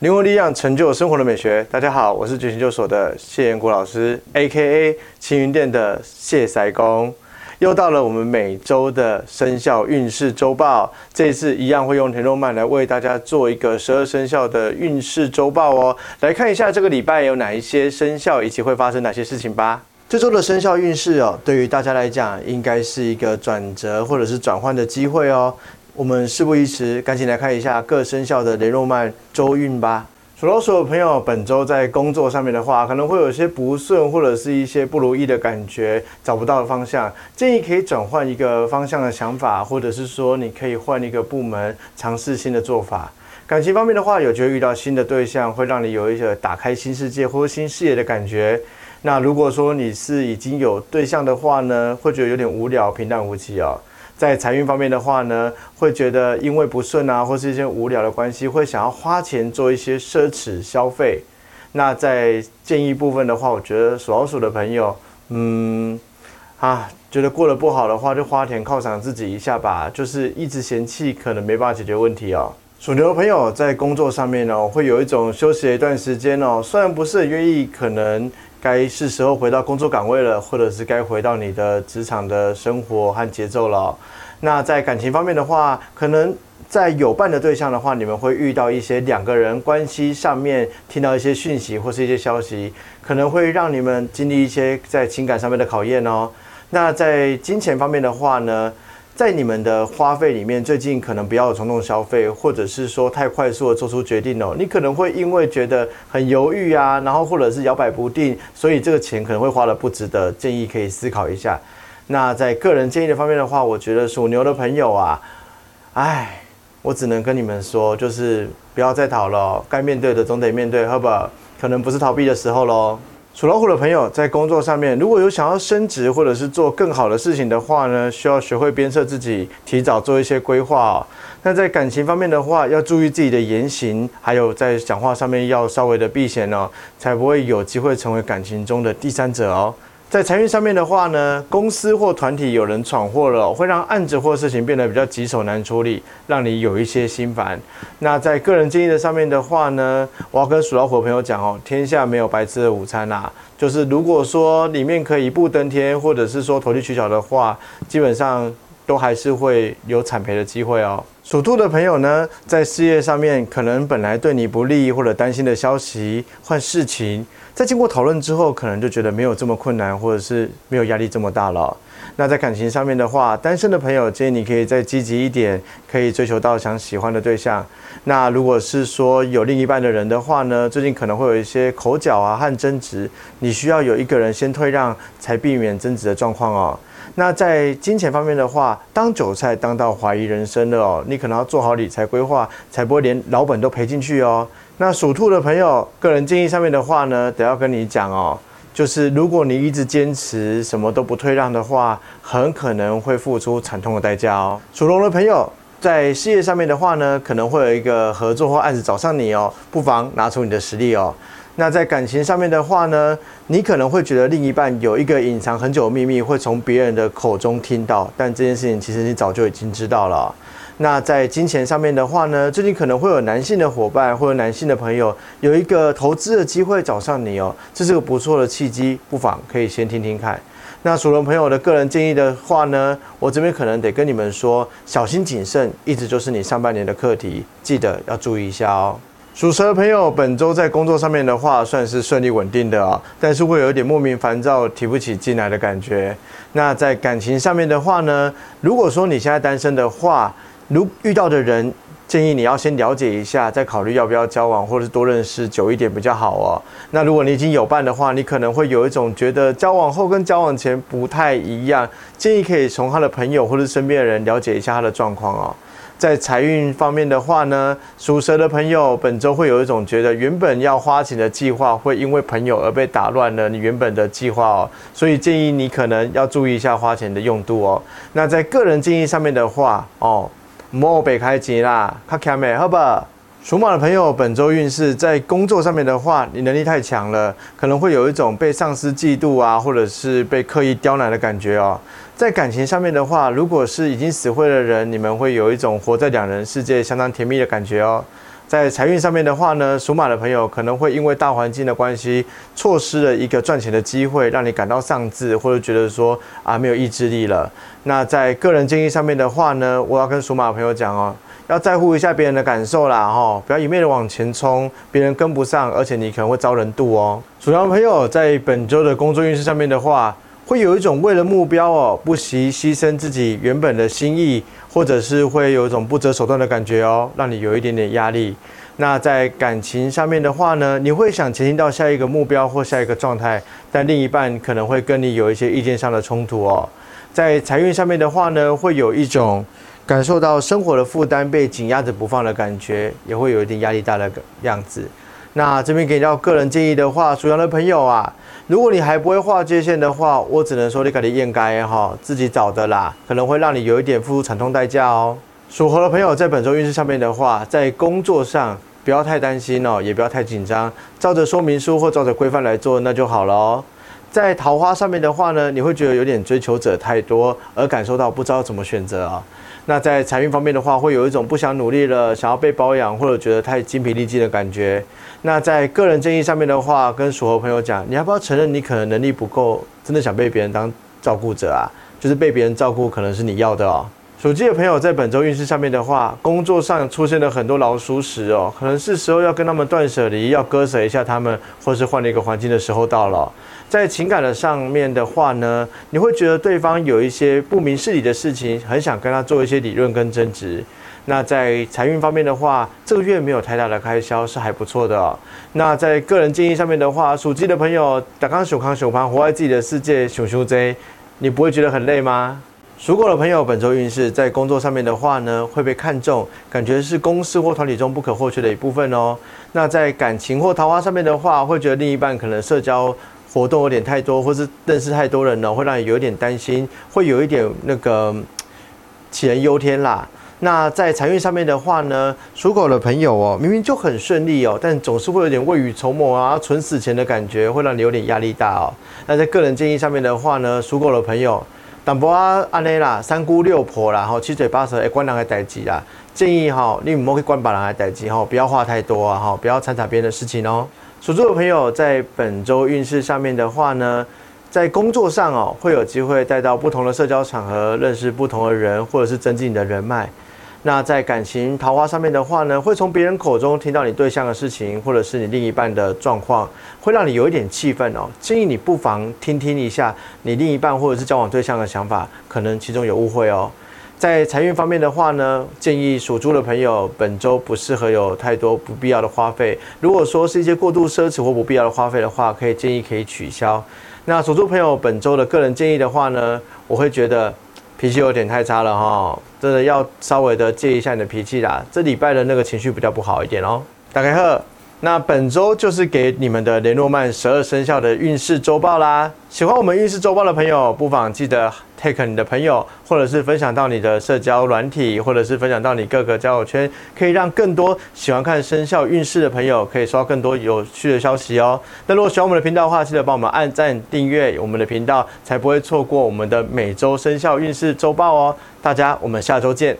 灵魂力量成就生活的美学。大家好，我是觉醒救所的谢延国老师，A.K.A. 青云店的谢塞公。又到了我们每周的生肖运势周报，这一次一样会用田肉曼来为大家做一个十二生肖的运势周报哦。来看一下这个礼拜有哪一些生肖，以及会发生哪些事情吧。这周的生肖运势哦，对于大家来讲，应该是一个转折或者是转换的机会哦。我们事不宜迟，赶紧来看一下各生肖的雷诺曼周运吧。属老鼠的朋友，本周在工作上面的话，可能会有些不顺，或者是一些不如意的感觉，找不到方向。建议可以转换一个方向的想法，或者是说你可以换一个部门，尝试新的做法。感情方面的话，有机会遇到新的对象，会让你有一些打开新世界或新视野的感觉。那如果说你是已经有对象的话呢，会觉得有点无聊、平淡无奇哦。在财运方面的话呢，会觉得因为不顺啊，或是一些无聊的关系，会想要花钱做一些奢侈消费。那在建议部分的话，我觉得属老鼠的朋友，嗯，啊，觉得过得不好的话，就花钱犒赏自己一下吧。就是一直嫌弃，可能没办法解决问题哦。属牛的朋友在工作上面呢，会有一种休息一段时间哦，虽然不是很愿意，可能。该是时候回到工作岗位了，或者是该回到你的职场的生活和节奏了。那在感情方面的话，可能在有伴的对象的话，你们会遇到一些两个人关系上面听到一些讯息或是一些消息，可能会让你们经历一些在情感上面的考验哦。那在金钱方面的话呢？在你们的花费里面，最近可能不要有冲动消费，或者是说太快速的做出决定哦。你可能会因为觉得很犹豫啊，然后或者是摇摆不定，所以这个钱可能会花的不值得。建议可以思考一下。那在个人建议的方面的话，我觉得属牛的朋友啊，哎，我只能跟你们说，就是不要再逃了，该面对的总得面对，好不好？可能不是逃避的时候喽。属老虎的朋友在工作上面，如果有想要升职或者是做更好的事情的话呢，需要学会鞭策自己，提早做一些规划。那在感情方面的话，要注意自己的言行，还有在讲话上面要稍微的避嫌哦，才不会有机会成为感情中的第三者哦。在财运上面的话呢，公司或团体有人闯祸了，会让案子或事情变得比较棘手难处理，让你有一些心烦。那在个人经营的上面的话呢，我要跟属老虎朋友讲哦，天下没有白吃的午餐啦。就是如果说里面可以一步登天，或者是说投机取巧的话，基本上都还是会有惨赔的机会哦。属兔的朋友呢，在事业上面可能本来对你不利或者担心的消息或事情。在经过讨论之后，可能就觉得没有这么困难，或者是没有压力这么大了。那在感情上面的话，单身的朋友建议你可以再积极一点，可以追求到想喜欢的对象。那如果是说有另一半的人的话呢，最近可能会有一些口角啊和争执，你需要有一个人先退让，才避免争执的状况哦。那在金钱方面的话，当韭菜当到怀疑人生了哦，你可能要做好理财规划，才不会连老本都赔进去哦。那属兔的朋友，个人建议上面的话呢，得要跟你讲哦，就是如果你一直坚持什么都不退让的话，很可能会付出惨痛的代价哦。属龙的朋友，在事业上面的话呢，可能会有一个合作或案子找上你哦，不妨拿出你的实力哦。那在感情上面的话呢，你可能会觉得另一半有一个隐藏很久的秘密，会从别人的口中听到，但这件事情其实你早就已经知道了。那在金钱上面的话呢，最近可能会有男性的伙伴或者男性的朋友有一个投资的机会找上你哦，这是个不错的契机，不妨可以先听听看。那属龙朋友的个人建议的话呢，我这边可能得跟你们说，小心谨慎，一直就是你上半年的课题，记得要注意一下哦。属蛇朋友，本周在工作上面的话，算是顺利稳定的啊，但是会有一点莫名烦躁、提不起劲来的感觉。那在感情上面的话呢，如果说你现在单身的话，如遇到的人，建议你要先了解一下，再考虑要不要交往，或者是多认识久一点比较好哦。那如果你已经有伴的话，你可能会有一种觉得交往后跟交往前不太一样，建议可以从他的朋友或者身边的人了解一下他的状况哦。在财运方面的话呢，属蛇的朋友本周会有一种觉得原本要花钱的计划会因为朋友而被打乱了你原本的计划哦，所以建议你可能要注意一下花钱的用度哦。那在个人建议上面的话哦。莫北开吉啦，卡卡美好不？属马的朋友，本周运势在工作上面的话，你能力太强了，可能会有一种被上司嫉妒啊，或者是被刻意刁难的感觉哦。在感情上面的话，如果是已经死灰的人，你们会有一种活在两人世界相当甜蜜的感觉哦。在财运上面的话呢，属马的朋友可能会因为大环境的关系，错失了一个赚钱的机会，让你感到丧志，或者觉得说啊没有意志力了。那在个人建议上面的话呢，我要跟属马的朋友讲哦，要在乎一下别人的感受啦，哈，不要一面的往前冲，别人跟不上，而且你可能会遭人妒哦。属羊朋友在本周的工作运势上面的话，会有一种为了目标哦，不惜牺牲自己原本的心意。或者是会有一种不择手段的感觉哦，让你有一点点压力。那在感情上面的话呢，你会想前进到下一个目标或下一个状态，但另一半可能会跟你有一些意见上的冲突哦。在财运上面的话呢，会有一种感受到生活的负担被紧压着不放的感觉，也会有一点压力大的样子。那这边给到个人建议的话，属羊的朋友啊，如果你还不会画界限的话，我只能说你肯定应该哈自己找的啦，可能会让你有一点付出惨痛代价哦。属猴的朋友在本周运势上面的话，在工作上不要太担心哦，也不要太紧张，照着说明书或照着规范来做那就好了哦。在桃花上面的话呢，你会觉得有点追求者太多，而感受到不知道怎么选择啊。那在财运方面的话，会有一种不想努力了，想要被保养，或者觉得太精疲力尽的感觉。那在个人建议上面的话，跟属猴朋友讲，你要不要承认你可能能力不够，真的想被别人当照顾者啊？就是被别人照顾，可能是你要的哦。属鸡的朋友在本周运势上面的话，工作上出现了很多老鼠屎哦，可能是时候要跟他们断舍离，要割舍一下他们，或是换了一个环境的时候到了。在情感的上面的话呢，你会觉得对方有一些不明事理的事情，很想跟他做一些理论跟争执。那在财运方面的话，这个月没有太大的开销，是还不错的。那在个人建议上面的话，属鸡的朋友，打康熊康熊盘，活在自己的世界，熊熊贼，你不会觉得很累吗？属狗的朋友，本周运势在工作上面的话呢，会被看中，感觉是公司或团体中不可或缺的一部分哦。那在感情或桃花上面的话，会觉得另一半可能社交活动有点太多，或是认识太多人了，会让你有点担心，会有一点那个杞人忧天啦。那在财运上面的话呢，属狗的朋友哦，明明就很顺利哦，但总是会有点未雨绸缪啊，存死钱的感觉，会让你有点压力大哦。那在个人建议上面的话呢，属狗的朋友。淡薄啊，安尼啦，三姑六婆啦，吼七嘴八舌，诶管人的代志啦。建议哈，你唔好去管别人的代志吼，不要话太多啊，哈，不要掺杂别人的事情哦。属猪的朋友在本周运势上面的话呢，在工作上哦，会有机会带到不同的社交场合，认识不同的人，或者是增进你的人脉。那在感情桃花上面的话呢，会从别人口中听到你对象的事情，或者是你另一半的状况，会让你有一点气愤哦。建议你不妨听听一下你另一半或者是交往对象的想法，可能其中有误会哦。在财运方面的话呢，建议属猪的朋友本周不适合有太多不必要的花费。如果说是一些过度奢侈或不必要的花费的话，可以建议可以取消。那属猪朋友本周的个人建议的话呢，我会觉得。脾气有点太差了哈，真的要稍微的戒一下你的脾气啦。这礼拜的那个情绪比较不好一点哦。打开喝。那本周就是给你们的雷诺曼十二生肖的运势周报啦。喜欢我们运势周报的朋友，不妨记得 take 你的朋友，或者是分享到你的社交软体，或者是分享到你各个交友圈，可以让更多喜欢看生肖运势的朋友可以收到更多有趣的消息哦。那如果喜欢我们的频道的话，记得帮我们按赞订阅我们的频道，才不会错过我们的每周生肖运势周报哦。大家，我们下周见。